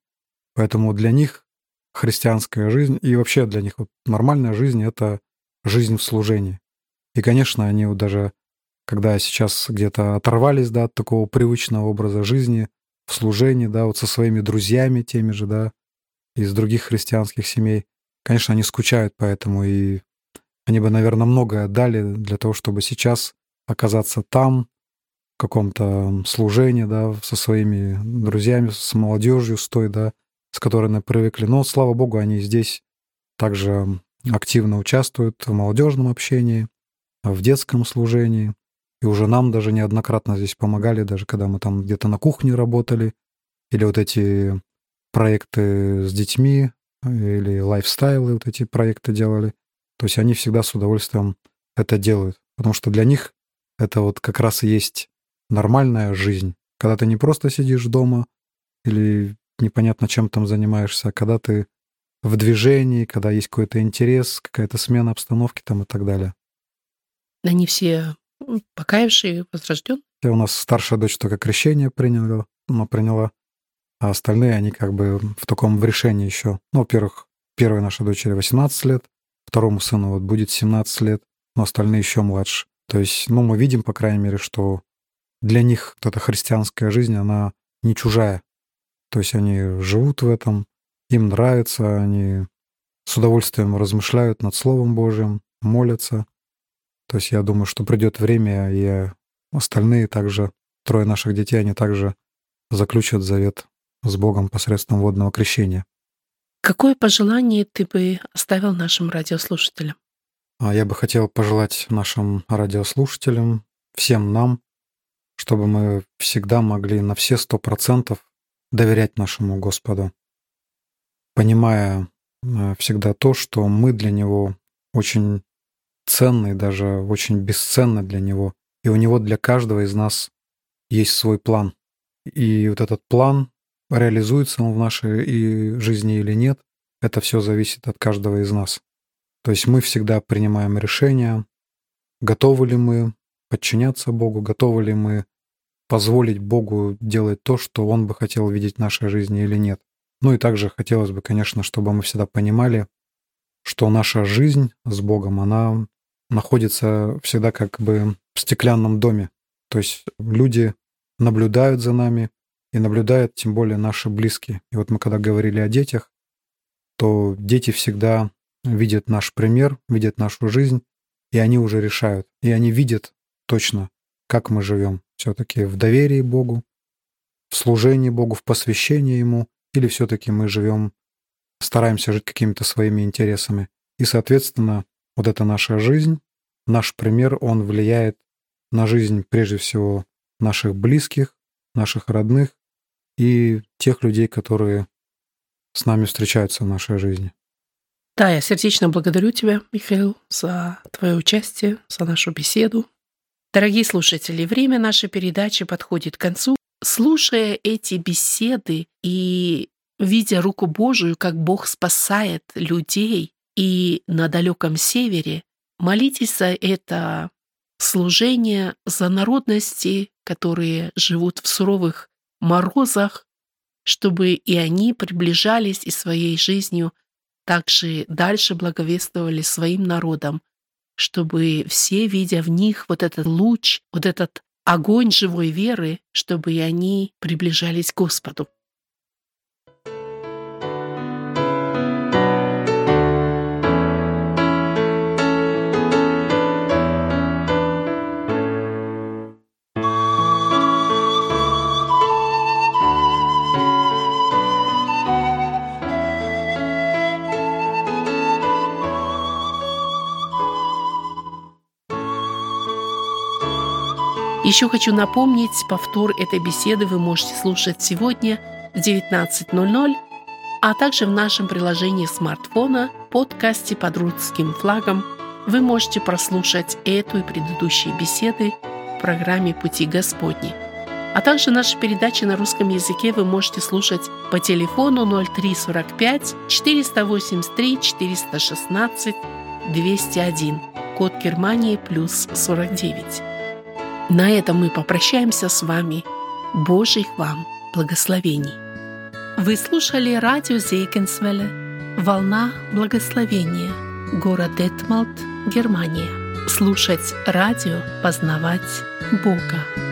Поэтому для них христианская жизнь и вообще для них вот нормальная жизнь — это жизнь в служении. И, конечно, они вот даже, когда сейчас где-то оторвались да, от такого привычного образа жизни, в служении, да, вот со своими друзьями теми же, да, из других христианских семей. Конечно, они скучают по этому, и они бы, наверное, многое отдали для того, чтобы сейчас оказаться там, в каком-то служении, да, со своими друзьями, с молодежью, с той, да, с которой они привыкли. Но, слава богу, они здесь также активно участвуют в молодежном общении, в детском служении. И уже нам даже неоднократно здесь помогали, даже когда мы там где-то на кухне работали, или вот эти проекты с детьми или лайфстайлы, вот эти проекты делали. То есть они всегда с удовольствием это делают. Потому что для них это вот как раз и есть нормальная жизнь. Когда ты не просто сидишь дома или непонятно чем там занимаешься, а когда ты в движении, когда есть какой-то интерес, какая-то смена обстановки там и так далее. Они все покаявшие, возрожден? У нас старшая дочь только крещение приняла, но приняла. А остальные, они как бы в таком в решении еще. Ну, во-первых, первой нашей дочери 18 лет, второму сыну вот будет 17 лет, но остальные еще младше. То есть, ну, мы видим, по крайней мере, что для них вот эта христианская жизнь, она не чужая. То есть они живут в этом, им нравится, они с удовольствием размышляют над Словом Божьим, молятся. То есть я думаю, что придет время, и остальные также, трое наших детей, они также заключат завет с Богом посредством водного крещения. Какое пожелание ты бы оставил нашим радиослушателям? А я бы хотел пожелать нашим радиослушателям, всем нам, чтобы мы всегда могли на все сто процентов доверять нашему Господу, понимая э, всегда то, что мы для Него очень ценны, даже очень бесценны для Него, и у Него для каждого из нас есть свой план. И вот этот план реализуется он в нашей жизни или нет, это все зависит от каждого из нас. То есть мы всегда принимаем решения, готовы ли мы подчиняться Богу, готовы ли мы позволить Богу делать то, что Он бы хотел видеть в нашей жизни или нет. Ну и также хотелось бы, конечно, чтобы мы всегда понимали, что наша жизнь с Богом, она находится всегда как бы в стеклянном доме. То есть люди наблюдают за нами, и наблюдают тем более наши близкие. И вот мы когда говорили о детях, то дети всегда видят наш пример, видят нашу жизнь, и они уже решают, и они видят точно, как мы живем все-таки в доверии Богу, в служении Богу, в посвящении Ему, или все-таки мы живем, стараемся жить какими-то своими интересами. И, соответственно, вот эта наша жизнь, наш пример, он влияет на жизнь прежде всего наших близких, наших родных и тех людей, которые с нами встречаются в нашей жизни. Да, я сердечно благодарю тебя, Михаил, за твое участие, за нашу беседу. Дорогие слушатели, время нашей передачи подходит к концу. Слушая эти беседы и видя руку Божию, как Бог спасает людей, и на далеком севере, молитесь за это служение, за народности, которые живут в суровых морозах, чтобы и они приближались и своей жизнью также дальше благовествовали своим народам, чтобы все, видя в них вот этот луч, вот этот огонь живой веры, чтобы и они приближались к Господу. Еще хочу напомнить, повтор этой беседы вы можете слушать сегодня в 19.00, а также в нашем приложении смартфона подкасте под русским флагом вы можете прослушать эту и предыдущие беседы в программе «Пути Господни». А также наши передачи на русском языке вы можете слушать по телефону 0345 483 416 201, код Германии плюс 49. На этом мы попрощаемся с вами. Божьих вам благословений. Вы слушали радио Зейкенсвелле «Волна благословения», город Детмалт, Германия. Слушать радио, познавать Бога.